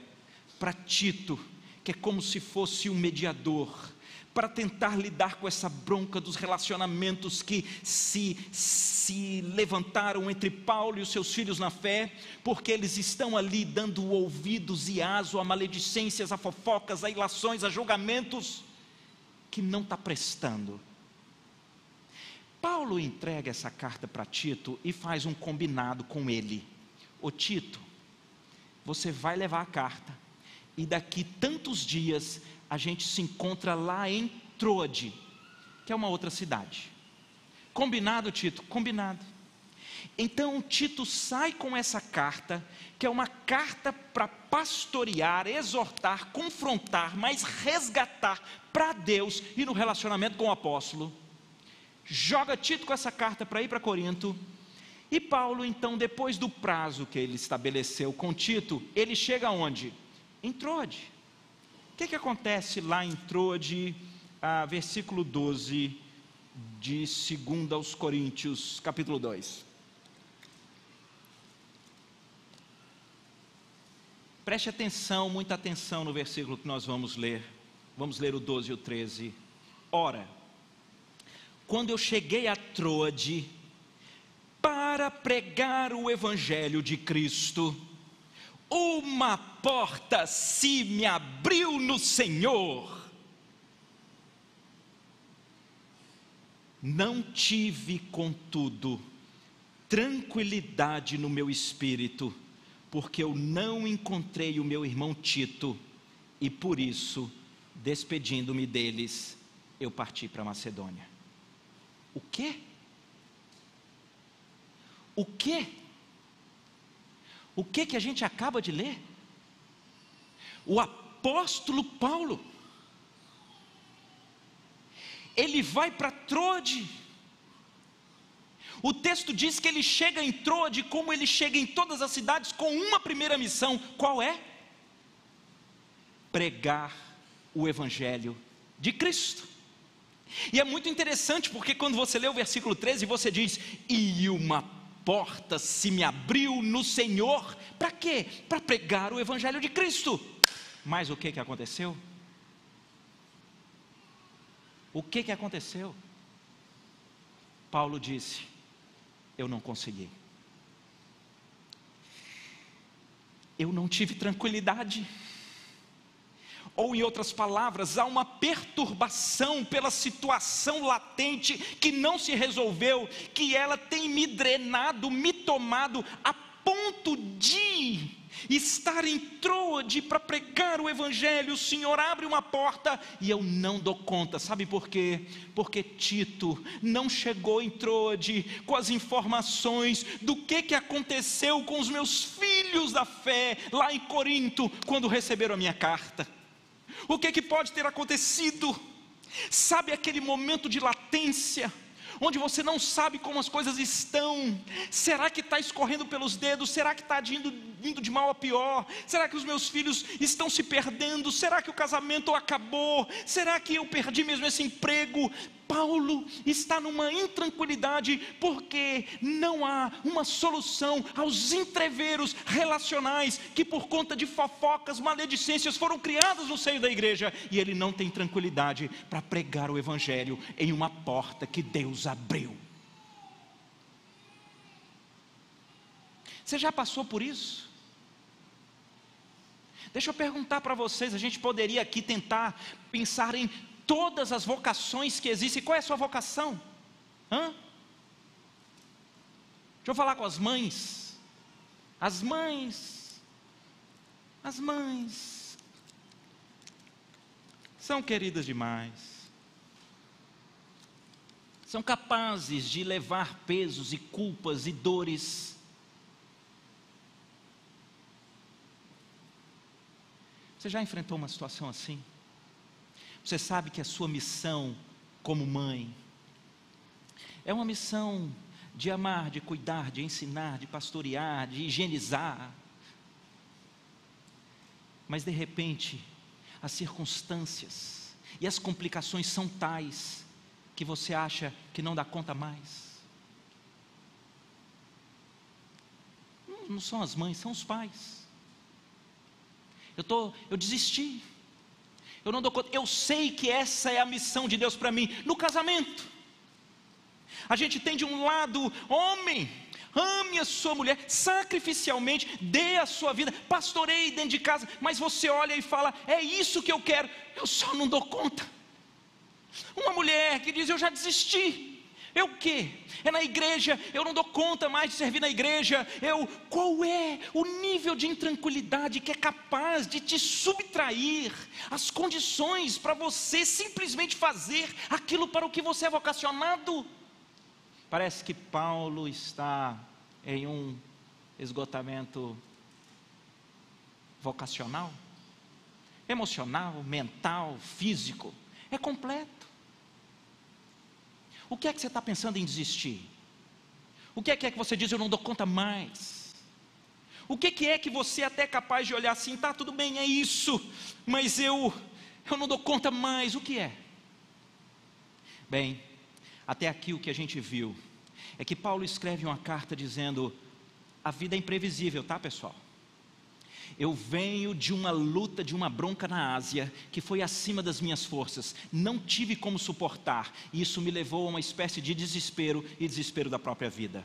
para Tito, que é como se fosse um mediador, para tentar lidar com essa bronca dos relacionamentos que se, se levantaram entre Paulo e os seus filhos na fé, porque eles estão ali dando ouvidos e aso a maledicências, a fofocas, a ilações, a julgamentos, que não está prestando. Paulo entrega essa carta para Tito e faz um combinado com ele. Ô Tito, você vai levar a carta, e daqui tantos dias a gente se encontra lá em Troade, que é uma outra cidade. Combinado, Tito? Combinado. Então Tito sai com essa carta, que é uma carta para pastorear, exortar, confrontar, mas resgatar para Deus e no relacionamento com o apóstolo. Joga Tito com essa carta para ir para Corinto. E Paulo, então, depois do prazo que ele estabeleceu com Tito, ele chega onde? Em Troade que, que acontece lá em Troade, ah, versículo 12 de 2 aos Coríntios, capítulo 2? Preste atenção, muita atenção no versículo que nós vamos ler. Vamos ler o 12 e o 13. Ora, quando eu cheguei a Troade para pregar o evangelho de Cristo, uma porta se me abriu no Senhor. Não tive, contudo, tranquilidade no meu espírito, porque eu não encontrei o meu irmão Tito, e por isso, despedindo-me deles, eu parti para Macedônia. O quê? O quê? O que que a gente acaba de ler? O apóstolo Paulo, ele vai para Trode. O texto diz que ele chega em Trode como ele chega em todas as cidades com uma primeira missão. Qual é? Pregar o evangelho de Cristo. E é muito interessante porque quando você lê o versículo 13, você diz: "E uma porta se me abriu no Senhor. Para quê? Para pregar o Evangelho de Cristo. Mas o que, que aconteceu? O que, que aconteceu? Paulo disse: Eu não consegui. Eu não tive tranquilidade. Ou, em outras palavras, há uma perturbação pela situação latente que não se resolveu, que ela tem me drenado, me tomado, a ponto de estar em Troade para pregar o Evangelho, o Senhor abre uma porta e eu não dou conta, sabe por quê? Porque Tito não chegou em Troade com as informações do que, que aconteceu com os meus filhos da fé lá em Corinto, quando receberam a minha carta. O que, é que pode ter acontecido? Sabe aquele momento de latência? onde você não sabe como as coisas estão. Será que está escorrendo pelos dedos? Será que está indo, indo de mal a pior? Será que os meus filhos estão se perdendo? Será que o casamento acabou? Será que eu perdi mesmo esse emprego? Paulo está numa intranquilidade porque não há uma solução aos entreveros relacionais que, por conta de fofocas, maledicências, foram criadas no seio da igreja e ele não tem tranquilidade para pregar o Evangelho em uma porta que Deus abriu. Você já passou por isso? Deixa eu perguntar para vocês: a gente poderia aqui tentar pensar em todas as vocações que existem. Qual é a sua vocação? Hã? Deixa eu falar com as mães. As mães, as mães, são queridas demais. São capazes de levar pesos e culpas e dores. Você já enfrentou uma situação assim? Você sabe que a sua missão como mãe é uma missão de amar, de cuidar, de ensinar, de pastorear, de higienizar. Mas de repente, as circunstâncias e as complicações são tais que você acha que não dá conta mais. Não, são as mães, são os pais. Eu tô, eu desisti. Eu não dou conta. Eu sei que essa é a missão de Deus para mim no casamento. A gente tem de um lado, homem, ame a sua mulher sacrificialmente, dê a sua vida, pastoreie dentro de casa, mas você olha e fala: é isso que eu quero, eu só não dou conta. Uma mulher que diz: eu já desisti. Eu o quê? É na igreja, eu não dou conta mais de servir na igreja. Eu, qual é o nível de intranquilidade que é capaz de te subtrair as condições para você simplesmente fazer aquilo para o que você é vocacionado? Parece que Paulo está em um esgotamento vocacional, emocional, mental, físico, é completo. O que é que você está pensando em desistir? O que é que, é que você diz, eu não dou conta mais? O que, que é que você é até é capaz de olhar assim, tá, tudo bem, é isso, mas eu, eu não dou conta mais, o que é? Bem, até aqui o que a gente viu é que Paulo escreve uma carta dizendo: a vida é imprevisível, tá pessoal? Eu venho de uma luta, de uma bronca na Ásia, que foi acima das minhas forças, não tive como suportar, e isso me levou a uma espécie de desespero e desespero da própria vida.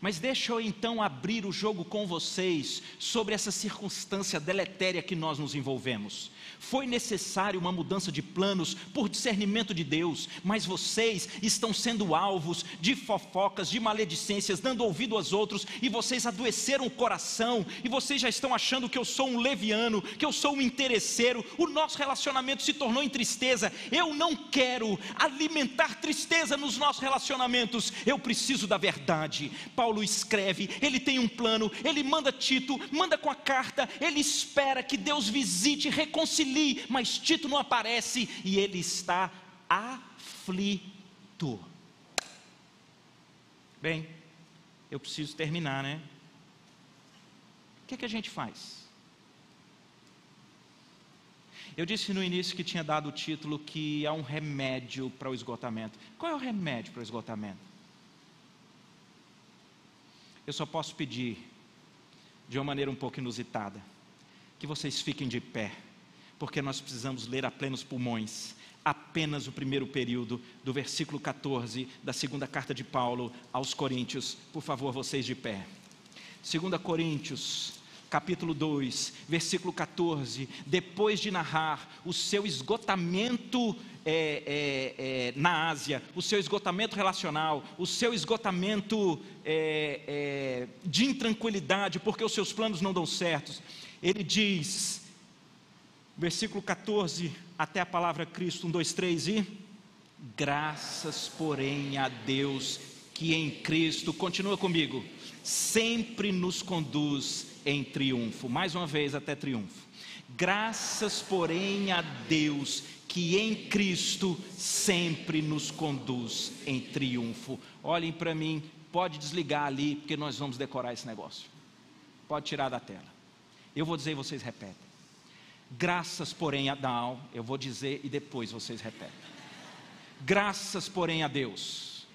Mas deixa eu então abrir o jogo com vocês sobre essa circunstância deletéria que nós nos envolvemos. Foi necessário uma mudança de planos por discernimento de Deus, mas vocês estão sendo alvos de fofocas, de maledicências, dando ouvido aos outros, e vocês adoeceram o coração, e vocês já estão achando que eu sou um leviano, que eu sou um interesseiro, o nosso relacionamento se tornou em tristeza. Eu não quero alimentar tristeza nos nossos relacionamentos, eu preciso da verdade. Paulo escreve, ele tem um plano, ele manda Tito, manda com a carta, ele espera que Deus visite, reconcilie mas Tito não aparece e ele está aflito. Bem, eu preciso terminar, né? O que, é que a gente faz? Eu disse no início que tinha dado o título que há um remédio para o esgotamento. Qual é o remédio para o esgotamento? Eu só posso pedir, de uma maneira um pouco inusitada, que vocês fiquem de pé porque nós precisamos ler a plenos pulmões apenas o primeiro período do versículo 14 da segunda carta de Paulo aos Coríntios. Por favor, vocês de pé. 2 Coríntios, capítulo 2, versículo 14. Depois de narrar o seu esgotamento é, é, é, na Ásia, o seu esgotamento relacional, o seu esgotamento é, é, de intranquilidade, porque os seus planos não dão certos, ele diz versículo 14 até a palavra Cristo, 1, 2, 3 e. Graças, porém, a Deus que em Cristo, continua comigo, sempre nos conduz em triunfo. Mais uma vez, até triunfo. Graças, porém, a Deus que em Cristo sempre nos conduz em triunfo. Olhem para mim, pode desligar ali, porque nós vamos decorar esse negócio. Pode tirar da tela. Eu vou dizer e vocês repetem. Graças, porém, a Dal, eu vou dizer e depois vocês repetem. Graças, porém, a Deus,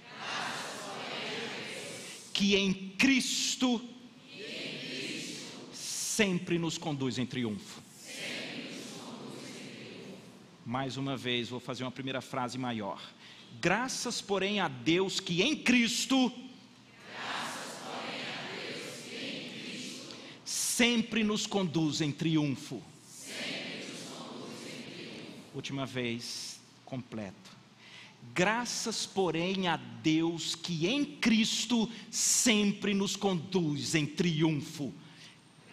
que em Cristo, sempre nos conduz em triunfo. Mais uma vez, vou fazer uma primeira frase maior. Graças, porém, a Deus que em Cristo, sempre nos conduz em triunfo última vez, completo. Graças, porém, a Deus que em Cristo sempre nos conduz em triunfo.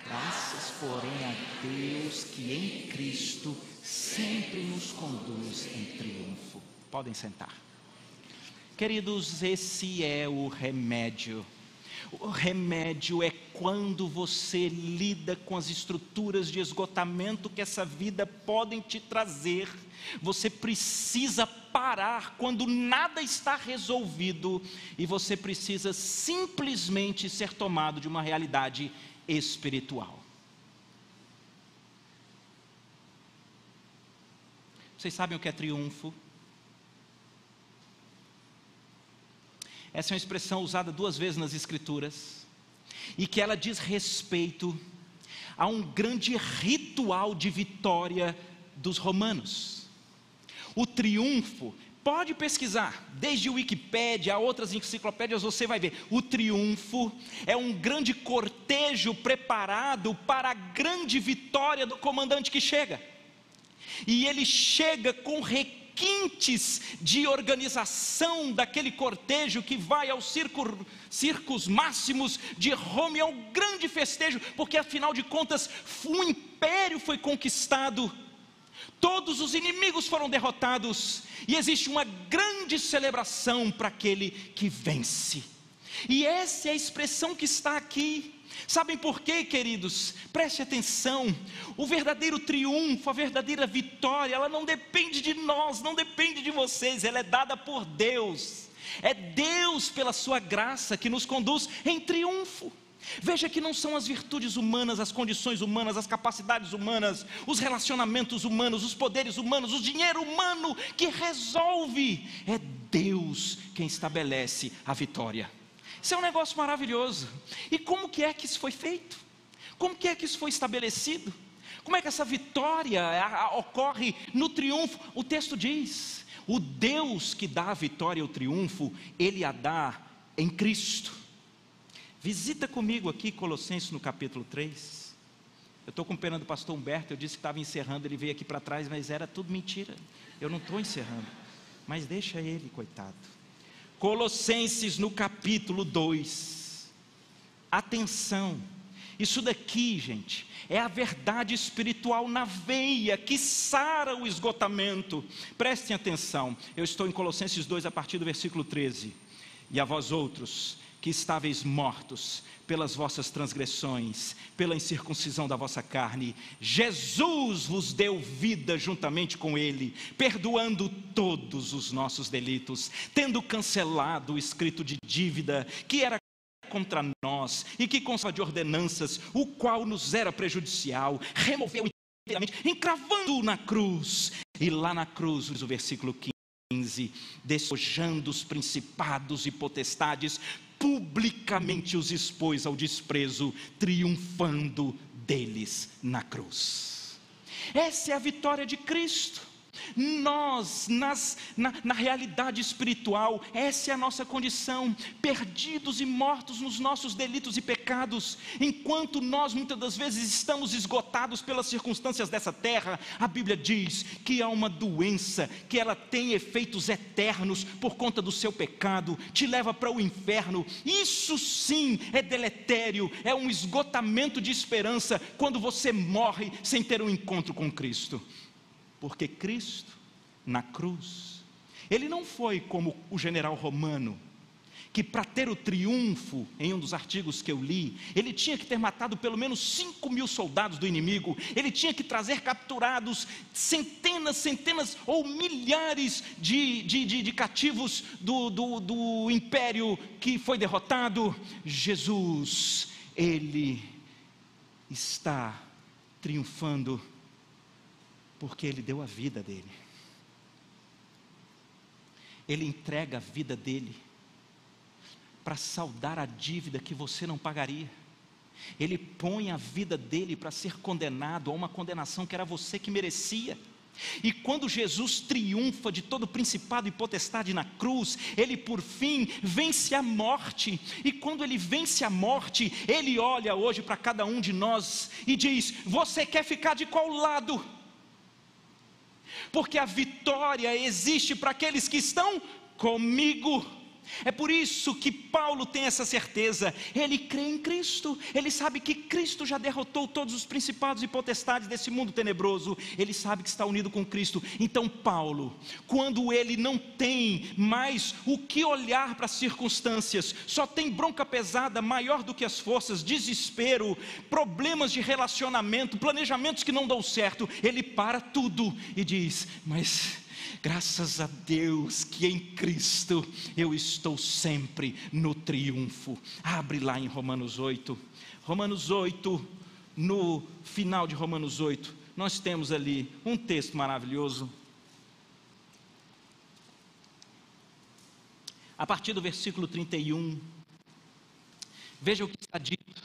Graças, porém, a Deus que em Cristo sempre nos conduz em triunfo. Podem sentar. Queridos, esse é o remédio. O remédio é quando você lida com as estruturas de esgotamento que essa vida podem te trazer. Você precisa parar quando nada está resolvido e você precisa simplesmente ser tomado de uma realidade espiritual. Vocês sabem o que é triunfo? Essa é uma expressão usada duas vezes nas Escrituras, e que ela diz respeito a um grande ritual de vitória dos romanos. O triunfo, pode pesquisar, desde o Wikipédia a outras enciclopédias, você vai ver. O triunfo é um grande cortejo preparado para a grande vitória do comandante que chega. E ele chega com recursos requintes de organização daquele cortejo que vai aos circo, circos máximos de Roma, é um grande festejo, porque afinal de contas o império foi conquistado, todos os inimigos foram derrotados, e existe uma grande celebração para aquele que vence. E essa é a expressão que está aqui. Sabem por quê, queridos? Preste atenção. O verdadeiro triunfo, a verdadeira vitória, ela não depende de nós, não depende de vocês, ela é dada por Deus. É Deus, pela Sua graça, que nos conduz em triunfo. Veja que não são as virtudes humanas, as condições humanas, as capacidades humanas, os relacionamentos humanos, os poderes humanos, o dinheiro humano que resolve. É Deus quem estabelece a vitória. Isso é um negócio maravilhoso. E como que é que isso foi feito? Como que é que isso foi estabelecido? Como é que essa vitória ocorre no triunfo? O texto diz: o Deus que dá a vitória e o triunfo, ele a dá em Cristo. Visita comigo aqui Colossenses no capítulo 3. Eu estou com pena do pastor Humberto, eu disse que estava encerrando, ele veio aqui para trás, mas era tudo mentira. Eu não estou encerrando. Mas deixa ele, coitado. Colossenses no capítulo 2. Atenção, isso daqui, gente, é a verdade espiritual na veia que sara o esgotamento. Prestem atenção, eu estou em Colossenses 2 a partir do versículo 13. E a vós outros, que estáveis mortos pelas vossas transgressões, pela incircuncisão da vossa carne, Jesus vos deu vida juntamente com Ele, perdoando todos os nossos delitos, tendo cancelado o escrito de dívida que era contra nós e que constava de ordenanças, o qual nos era prejudicial, removeu inteiramente, encravando-o na cruz. E lá na cruz, o versículo 15, despojando os principados e potestades, publicamente os expôs ao desprezo, triunfando deles na cruz. Essa é a vitória de Cristo. Nós, nas, na, na, realidade espiritual, essa é a nossa condição, perdidos e mortos nos nossos delitos e pecados, enquanto nós muitas das vezes estamos esgotados pelas circunstâncias dessa terra, a Bíblia diz que há uma doença, que ela tem efeitos eternos por conta do seu pecado, te leva para o inferno, isso sim é deletério, é um esgotamento de esperança quando você morre sem ter um encontro com Cristo. Porque Cristo, na cruz, ele não foi como o general romano, que para ter o triunfo, em um dos artigos que eu li, ele tinha que ter matado pelo menos 5 mil soldados do inimigo, ele tinha que trazer capturados centenas, centenas ou milhares de, de, de, de cativos do, do, do império que foi derrotado. Jesus, ele está triunfando porque ele deu a vida dele. Ele entrega a vida dele para saldar a dívida que você não pagaria. Ele põe a vida dele para ser condenado a uma condenação que era você que merecia. E quando Jesus triunfa de todo principado e potestade na cruz, ele por fim vence a morte. E quando ele vence a morte, ele olha hoje para cada um de nós e diz: Você quer ficar de qual lado? Porque a vitória existe para aqueles que estão comigo. É por isso que Paulo tem essa certeza. Ele crê em Cristo. Ele sabe que Cristo já derrotou todos os principados e potestades desse mundo tenebroso. Ele sabe que está unido com Cristo. Então, Paulo, quando ele não tem mais o que olhar para as circunstâncias, só tem bronca pesada maior do que as forças, desespero, problemas de relacionamento, planejamentos que não dão certo, ele para tudo e diz: Mas Graças a Deus que em Cristo eu estou sempre no triunfo. Abre lá em Romanos 8. Romanos 8, no final de Romanos 8, nós temos ali um texto maravilhoso. A partir do versículo 31, veja o que está dito.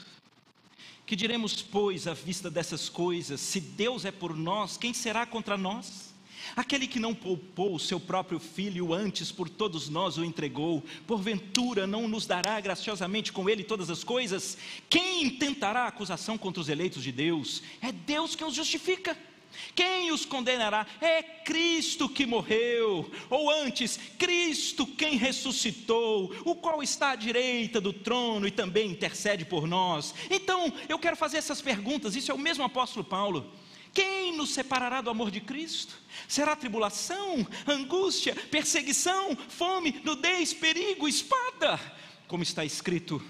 Que diremos, pois, à vista dessas coisas? Se Deus é por nós, quem será contra nós? Aquele que não poupou o seu próprio filho, antes por todos nós o entregou, porventura não nos dará graciosamente com ele todas as coisas? Quem intentará acusação contra os eleitos de Deus? É Deus que os justifica. Quem os condenará? É Cristo que morreu, ou antes, Cristo quem ressuscitou, o qual está à direita do trono e também intercede por nós. Então, eu quero fazer essas perguntas, isso é o mesmo apóstolo Paulo. Quem nos separará do amor de Cristo? Será tribulação, angústia, perseguição, fome, nudez, perigo, espada? Como está escrito,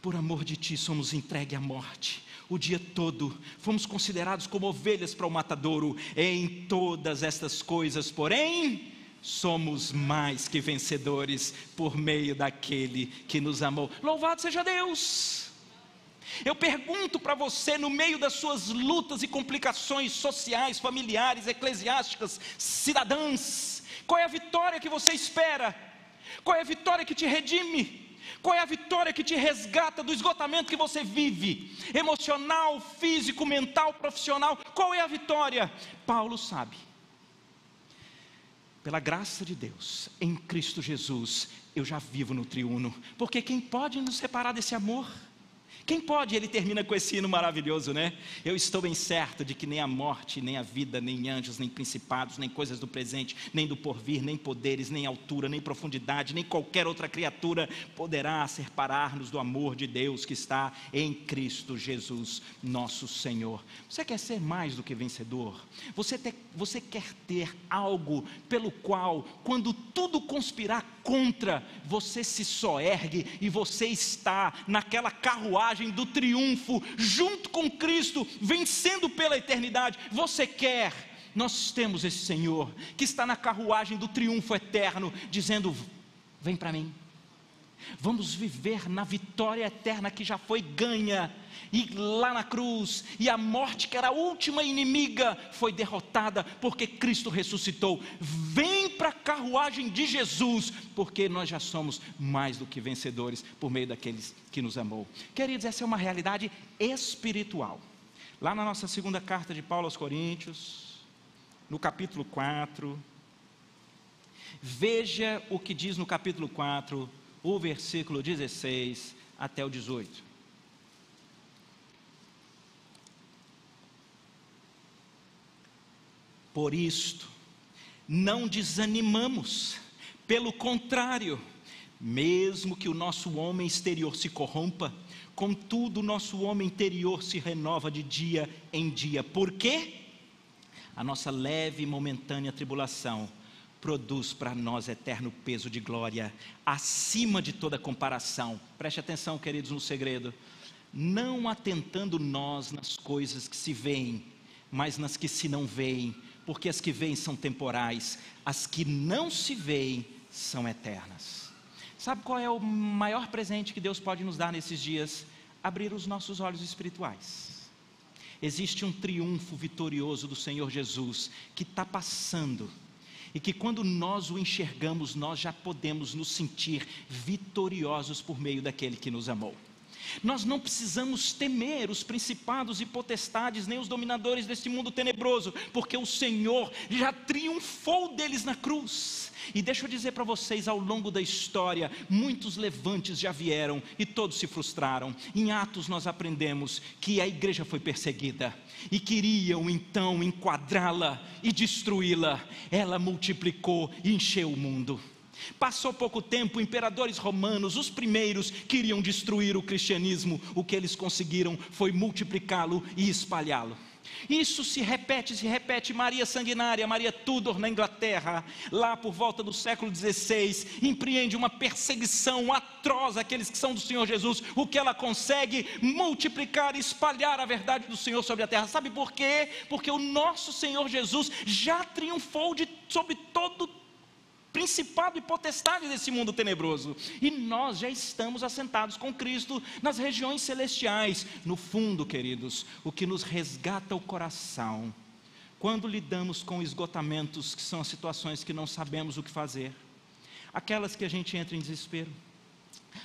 por amor de ti somos entregue à morte. O dia todo fomos considerados como ovelhas para o matadouro. Em todas estas coisas, porém, somos mais que vencedores por meio daquele que nos amou. Louvado seja Deus! Eu pergunto para você, no meio das suas lutas e complicações sociais, familiares, eclesiásticas, cidadãs, qual é a vitória que você espera? Qual é a vitória que te redime? Qual é a vitória que te resgata do esgotamento que você vive? Emocional, físico, mental, profissional? Qual é a vitória? Paulo sabe. Pela graça de Deus, em Cristo Jesus, eu já vivo no triuno. Porque quem pode nos separar desse amor? Quem pode? Ele termina com esse hino maravilhoso, né? Eu estou bem certo de que nem a morte, nem a vida, nem anjos, nem principados, nem coisas do presente, nem do porvir, nem poderes, nem altura, nem profundidade, nem qualquer outra criatura poderá separar-nos do amor de Deus que está em Cristo Jesus, nosso Senhor. Você quer ser mais do que vencedor? Você, você quer ter algo pelo qual, quando tudo conspirar contra, você se soergue e você está naquela carruagem do triunfo, junto com Cristo, vencendo pela eternidade. Você quer, nós temos esse Senhor que está na carruagem do triunfo eterno, dizendo: Vem para mim. Vamos viver na vitória eterna que já foi ganha, e lá na cruz, e a morte, que era a última inimiga, foi derrotada, porque Cristo ressuscitou. Vem para a carruagem de Jesus, porque nós já somos mais do que vencedores por meio daqueles que nos amou. Queridos, essa é uma realidade espiritual. Lá na nossa segunda carta de Paulo aos Coríntios, no capítulo 4, veja o que diz no capítulo 4 o versículo 16 até o 18. Por isto, não desanimamos, pelo contrário, mesmo que o nosso homem exterior se corrompa, contudo o nosso homem interior se renova de dia em dia. Por quê? A nossa leve e momentânea tribulação produz para nós eterno peso de glória, acima de toda comparação. Preste atenção, queridos, no segredo. Não atentando nós nas coisas que se veem, mas nas que se não veem, porque as que veem são temporais, as que não se veem são eternas. Sabe qual é o maior presente que Deus pode nos dar nesses dias? Abrir os nossos olhos espirituais. Existe um triunfo vitorioso do Senhor Jesus que está passando e que quando nós o enxergamos, nós já podemos nos sentir vitoriosos por meio daquele que nos amou. Nós não precisamos temer os principados e potestades, nem os dominadores deste mundo tenebroso, porque o Senhor já triunfou deles na cruz. E deixa eu dizer para vocês, ao longo da história, muitos levantes já vieram e todos se frustraram. Em Atos nós aprendemos que a igreja foi perseguida e queriam então enquadrá-la e destruí-la. Ela multiplicou e encheu o mundo. Passou pouco tempo, imperadores romanos, os primeiros, queriam destruir o cristianismo. O que eles conseguiram foi multiplicá-lo e espalhá-lo. Isso se repete, se repete. Maria Sanguinária, Maria Tudor na Inglaterra, lá por volta do século XVI, empreende uma perseguição atroz àqueles que são do Senhor Jesus. O que ela consegue? Multiplicar, espalhar a verdade do Senhor sobre a terra. Sabe por quê? Porque o nosso Senhor Jesus já triunfou de, sobre todo principado e potestade desse mundo tenebroso. E nós já estamos assentados com Cristo nas regiões celestiais. No fundo, queridos, o que nos resgata o coração, quando lidamos com esgotamentos, que são as situações que não sabemos o que fazer, aquelas que a gente entra em desespero,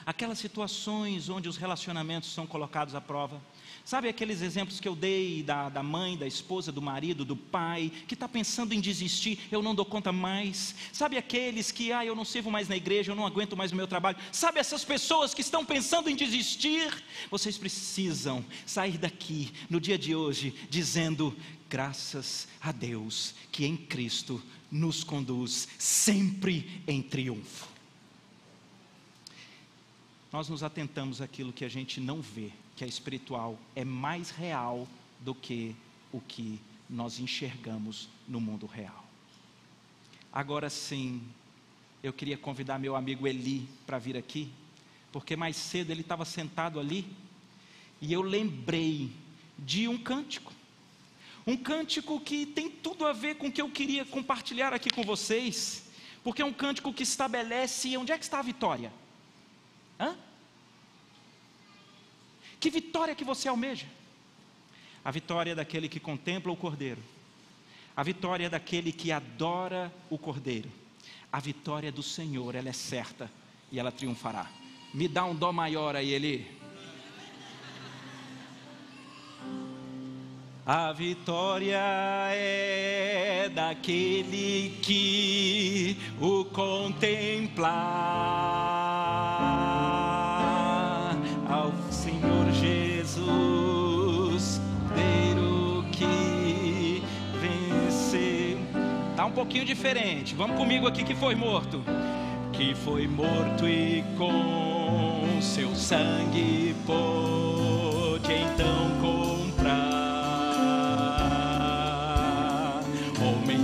aquelas situações onde os relacionamentos são colocados à prova, Sabe aqueles exemplos que eu dei da, da mãe, da esposa, do marido, do pai, que está pensando em desistir, eu não dou conta mais? Sabe aqueles que, ah, eu não sirvo mais na igreja, eu não aguento mais o meu trabalho? Sabe essas pessoas que estão pensando em desistir? Vocês precisam sair daqui no dia de hoje dizendo: graças a Deus que em Cristo nos conduz sempre em triunfo. Nós nos atentamos àquilo que a gente não vê que é espiritual é mais real do que o que nós enxergamos no mundo real. Agora sim, eu queria convidar meu amigo Eli para vir aqui, porque mais cedo ele estava sentado ali e eu lembrei de um cântico. Um cântico que tem tudo a ver com o que eu queria compartilhar aqui com vocês, porque é um cântico que estabelece onde é que está a vitória. Hã? Que vitória que você almeja? A vitória daquele que contempla o Cordeiro, a vitória daquele que adora o Cordeiro, a vitória do Senhor, ela é certa e ela triunfará. Me dá um dó maior aí, Eli. A vitória é daquele que o contemplar. Jesus, Cordeiro que venceu. Tá um pouquinho diferente. Vamos comigo aqui que foi morto. Que foi morto e com seu sangue pôde então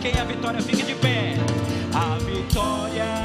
quem a vitória fique de pé. A vitória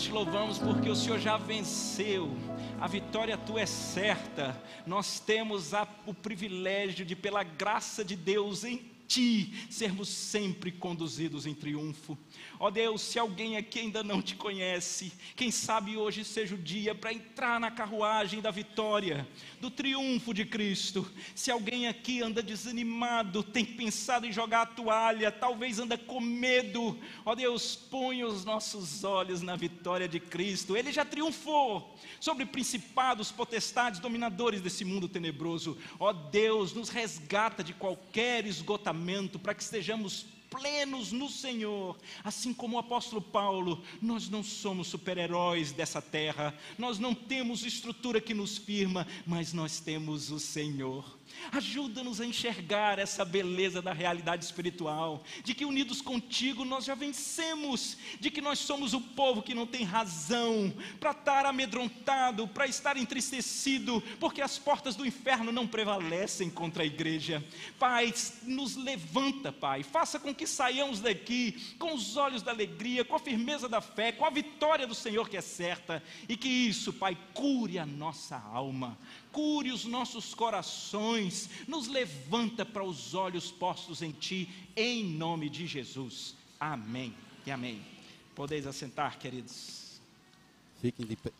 nós te louvamos porque o Senhor já venceu. A vitória tua é certa. Nós temos a, o privilégio de, pela graça de Deus em ti, sermos sempre conduzidos em triunfo. Ó oh Deus, se alguém aqui ainda não te conhece, quem sabe hoje seja o dia para entrar na carruagem da vitória, do triunfo de Cristo. Se alguém aqui anda desanimado, tem pensado em jogar a toalha, talvez anda com medo, ó oh Deus, põe os nossos olhos na vitória de Cristo. Ele já triunfou sobre principados, potestades, dominadores desse mundo tenebroso. Ó oh Deus, nos resgata de qualquer esgotamento para que estejamos plenos no Senhor, assim como o apóstolo Paulo, nós não somos super-heróis dessa terra, nós não temos estrutura que nos firma, mas nós temos o Senhor. Ajuda-nos a enxergar essa beleza da realidade espiritual, de que unidos contigo nós já vencemos, de que nós somos o povo que não tem razão para estar amedrontado, para estar entristecido, porque as portas do inferno não prevalecem contra a igreja. Pai, nos levanta, Pai, faça com que saiamos daqui com os olhos da alegria, com a firmeza da fé, com a vitória do Senhor que é certa, e que isso, Pai, cure a nossa alma cure os nossos corações, nos levanta para os olhos postos em Ti, em nome de Jesus. Amém e amém. Podeis assentar, queridos. Fiquem de pé.